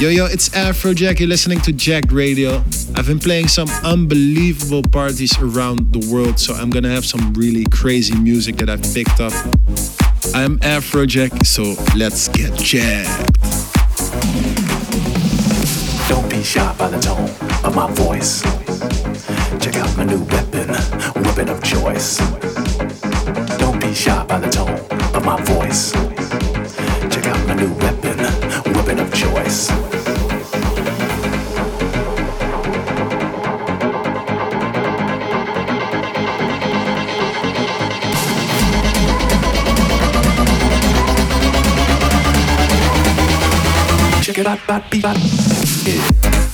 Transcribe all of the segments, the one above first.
Yo, yo, it's Afrojack. You're listening to Jacked Radio. I've been playing some unbelievable parties around the world, so I'm gonna have some really crazy music that I've picked up. I'm Afrojack, so let's get jacked. Don't be shy by the tone of my voice. Check out my new weapon, weapon of choice. Don't be shy by the tone of my voice. Check out my new weapon, weapon Bop, beep, bop. Yeah.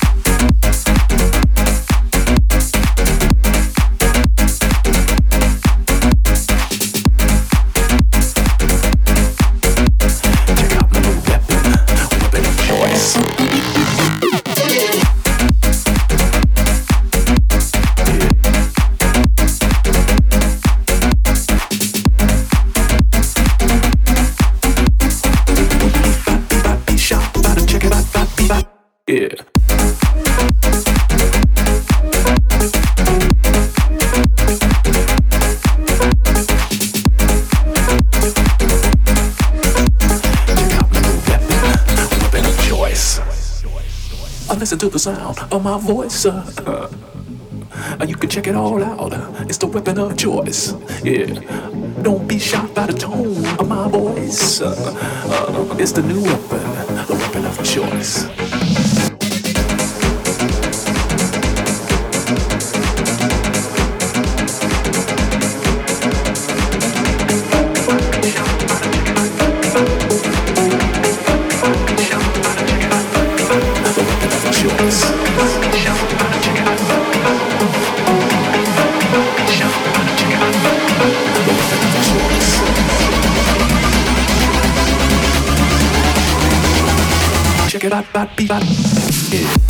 Sound of my voice. Uh, uh, you can check it all out. It's the weapon of choice. Yeah. Don't be shocked by the tone of my voice. Uh, it's the new weapon, the weapon of choice. Beep. Yeah.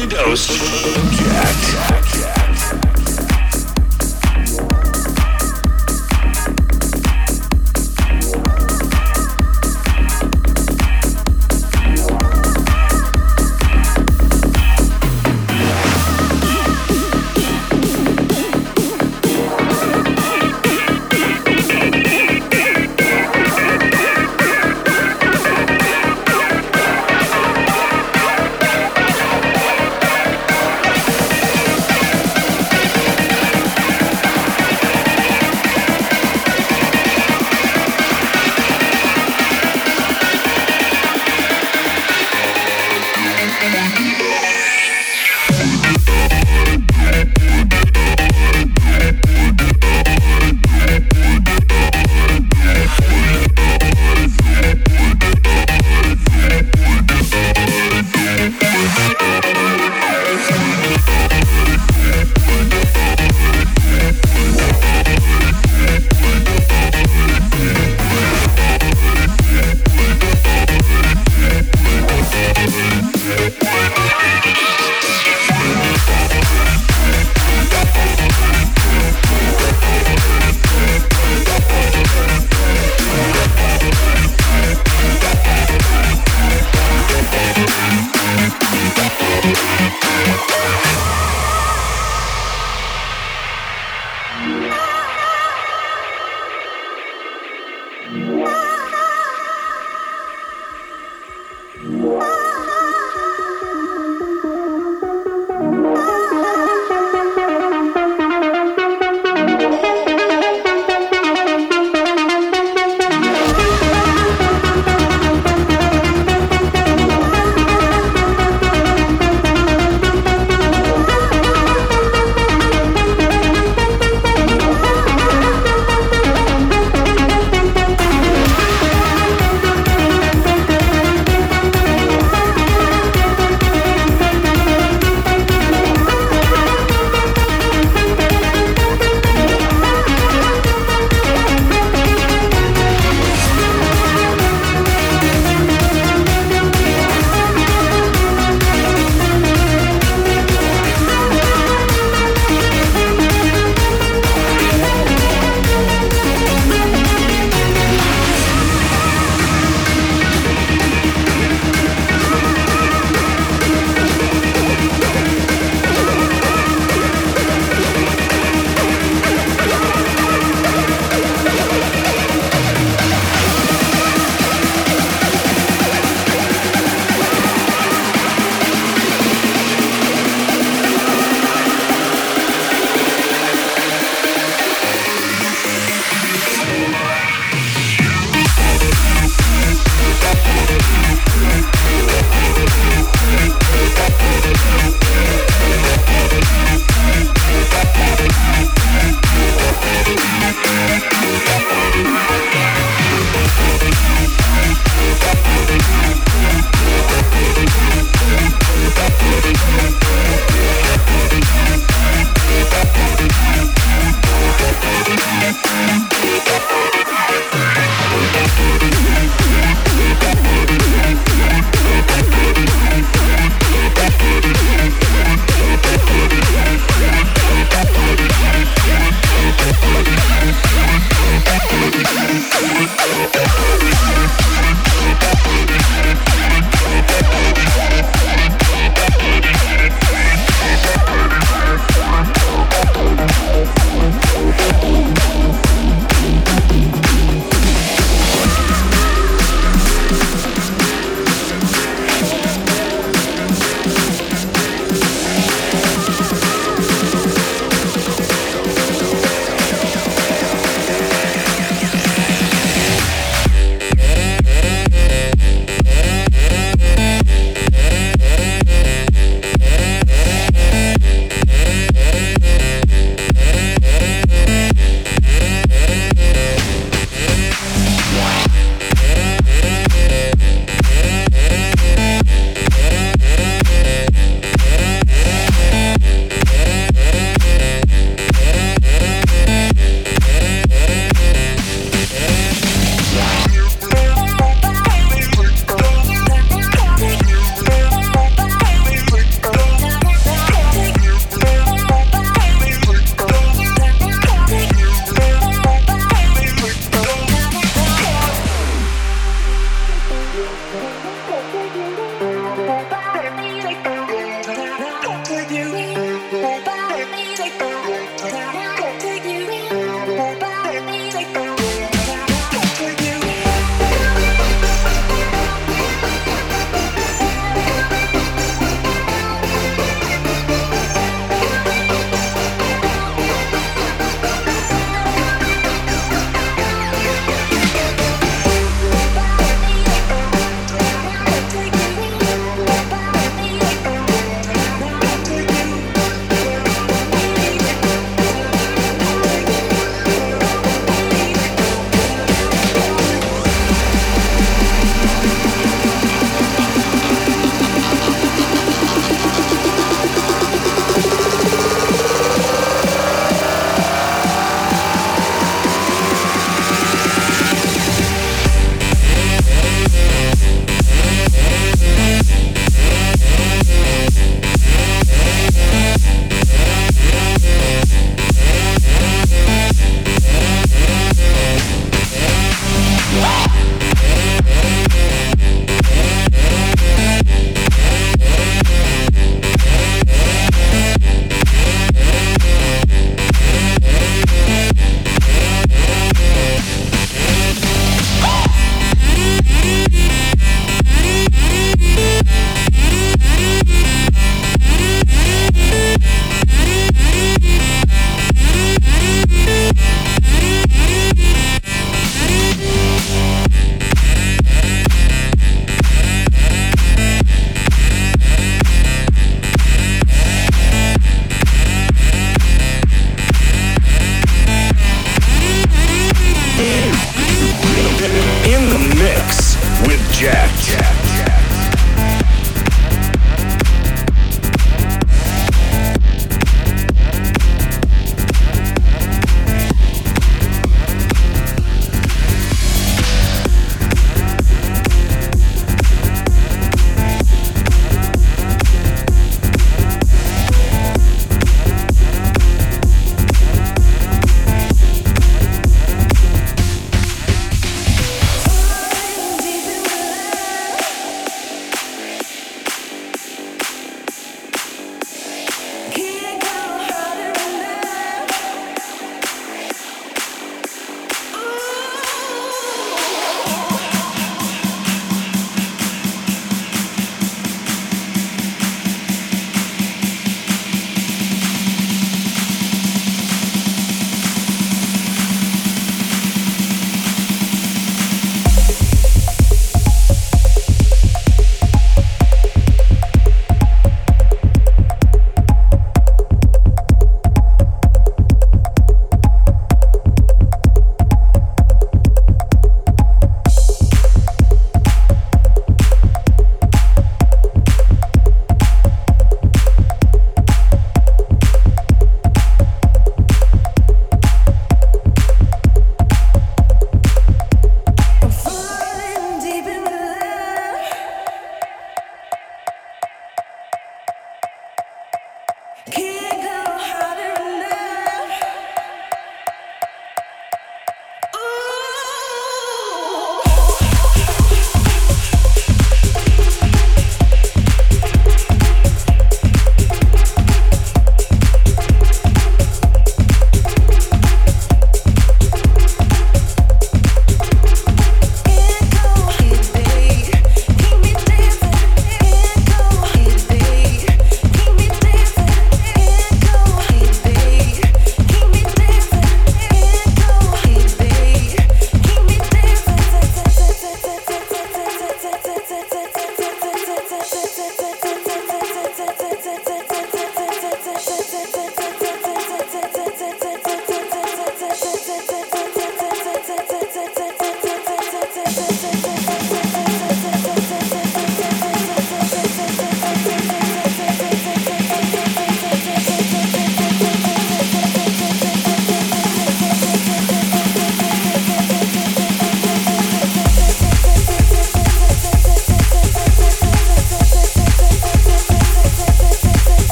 Your weekly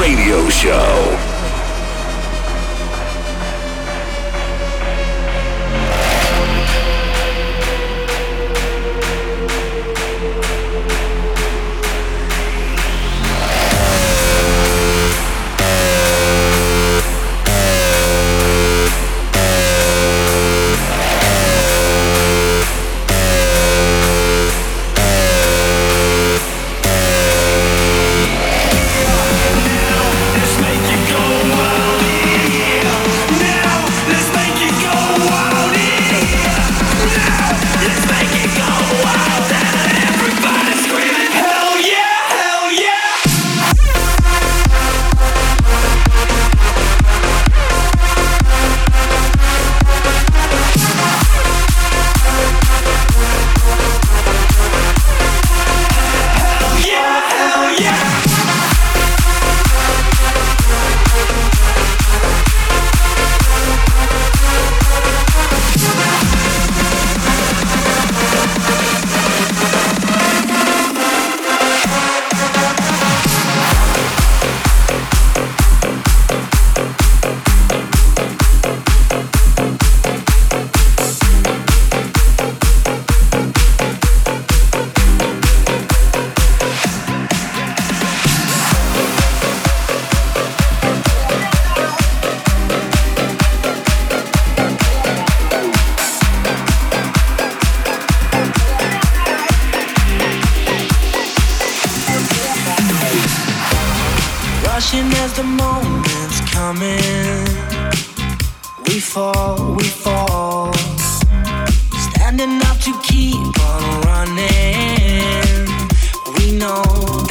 Radio Show. before we fall. Standing up to keep on running. We know.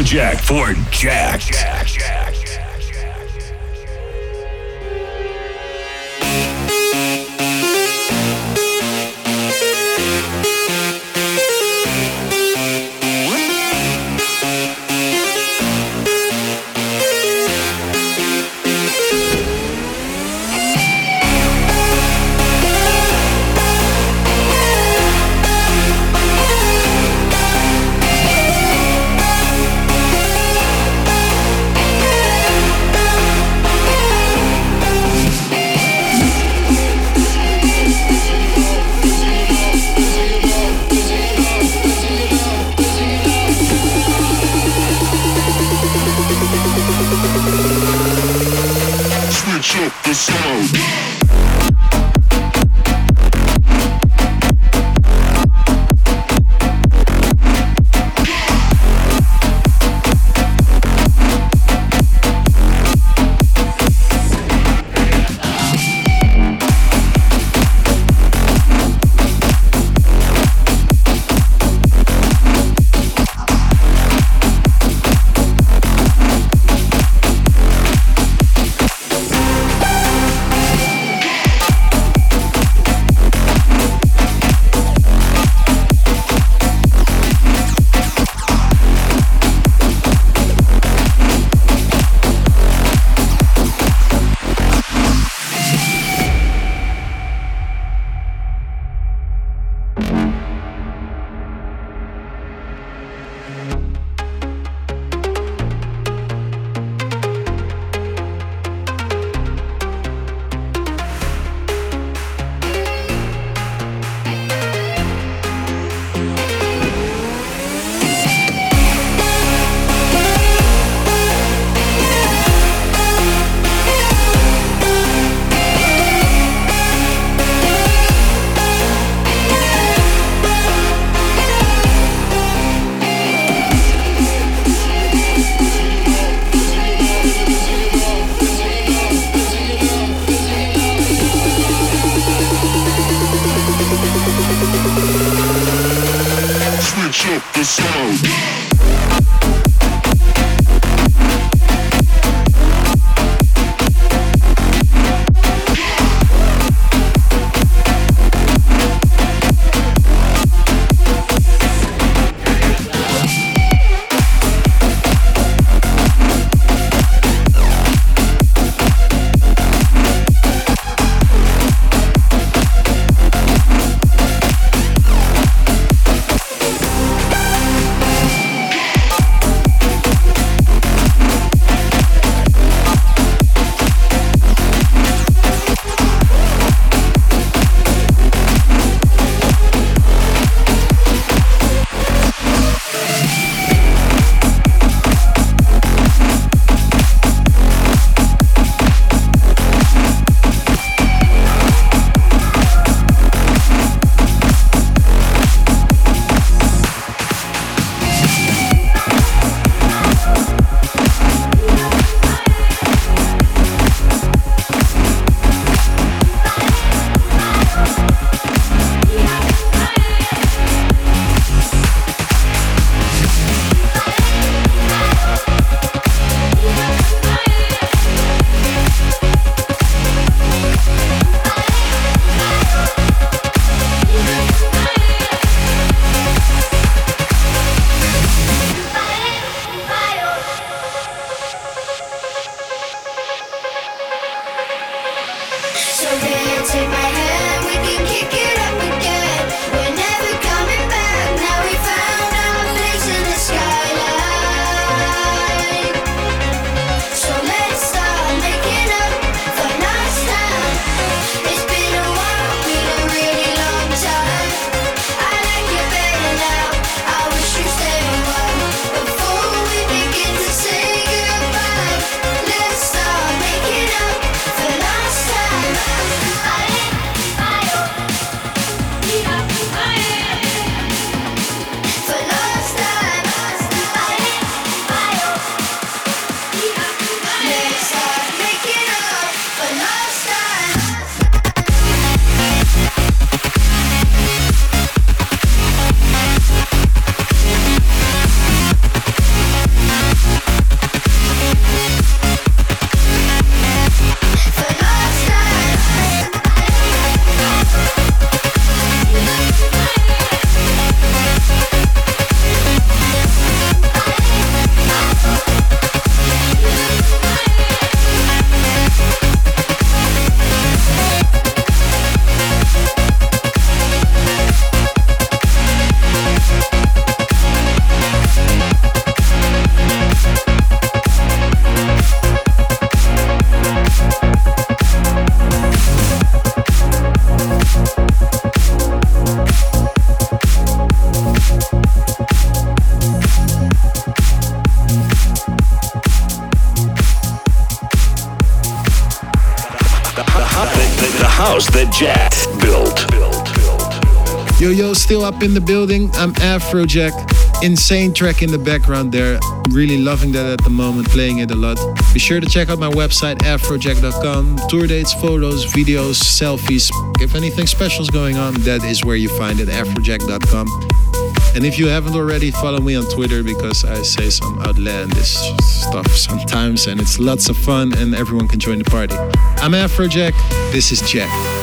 Project for jack. In the building. I'm Afrojack. Insane track in the background there. Really loving that at the moment, playing it a lot. Be sure to check out my website, afrojack.com. Tour dates, photos, videos, selfies. If anything special is going on, that is where you find it, afrojack.com. And if you haven't already, follow me on Twitter because I say some outlandish stuff sometimes and it's lots of fun and everyone can join the party. I'm Afrojack. This is Jack.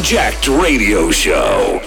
Jacked Radio Show.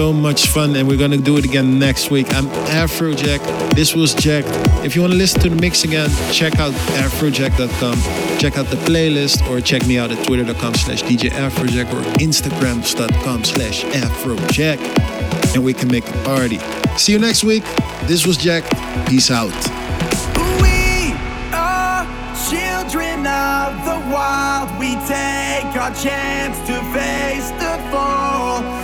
So much fun and we're gonna do it again next week. I'm Afrojack. This was Jack. If you wanna listen to the mix again, check out afrojack.com. Check out the playlist or check me out at twitter.com slash DJ Afrojack or instagram.com slash Afrojack. And we can make a party. See you next week. This was Jack. Peace out. We are children of the wild. We take our chance to face the fall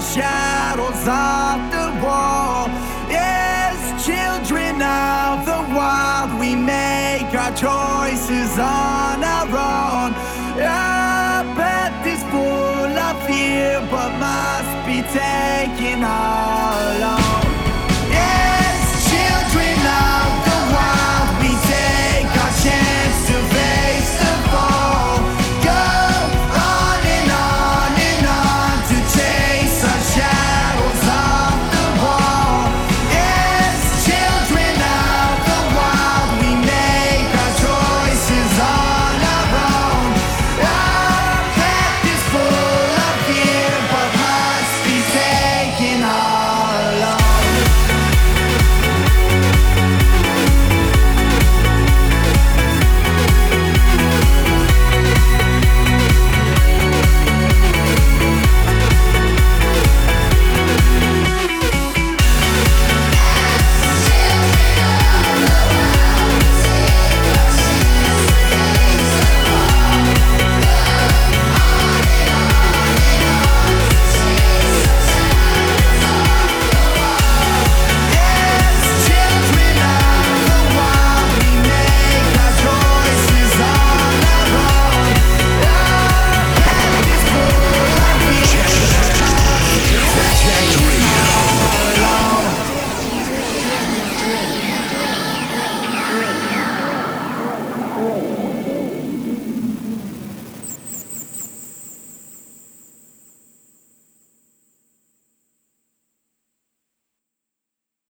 shadows of the wall. Yes, children of the wild, we make our choices on our own. Our path is full of fear, but must be taken all alone.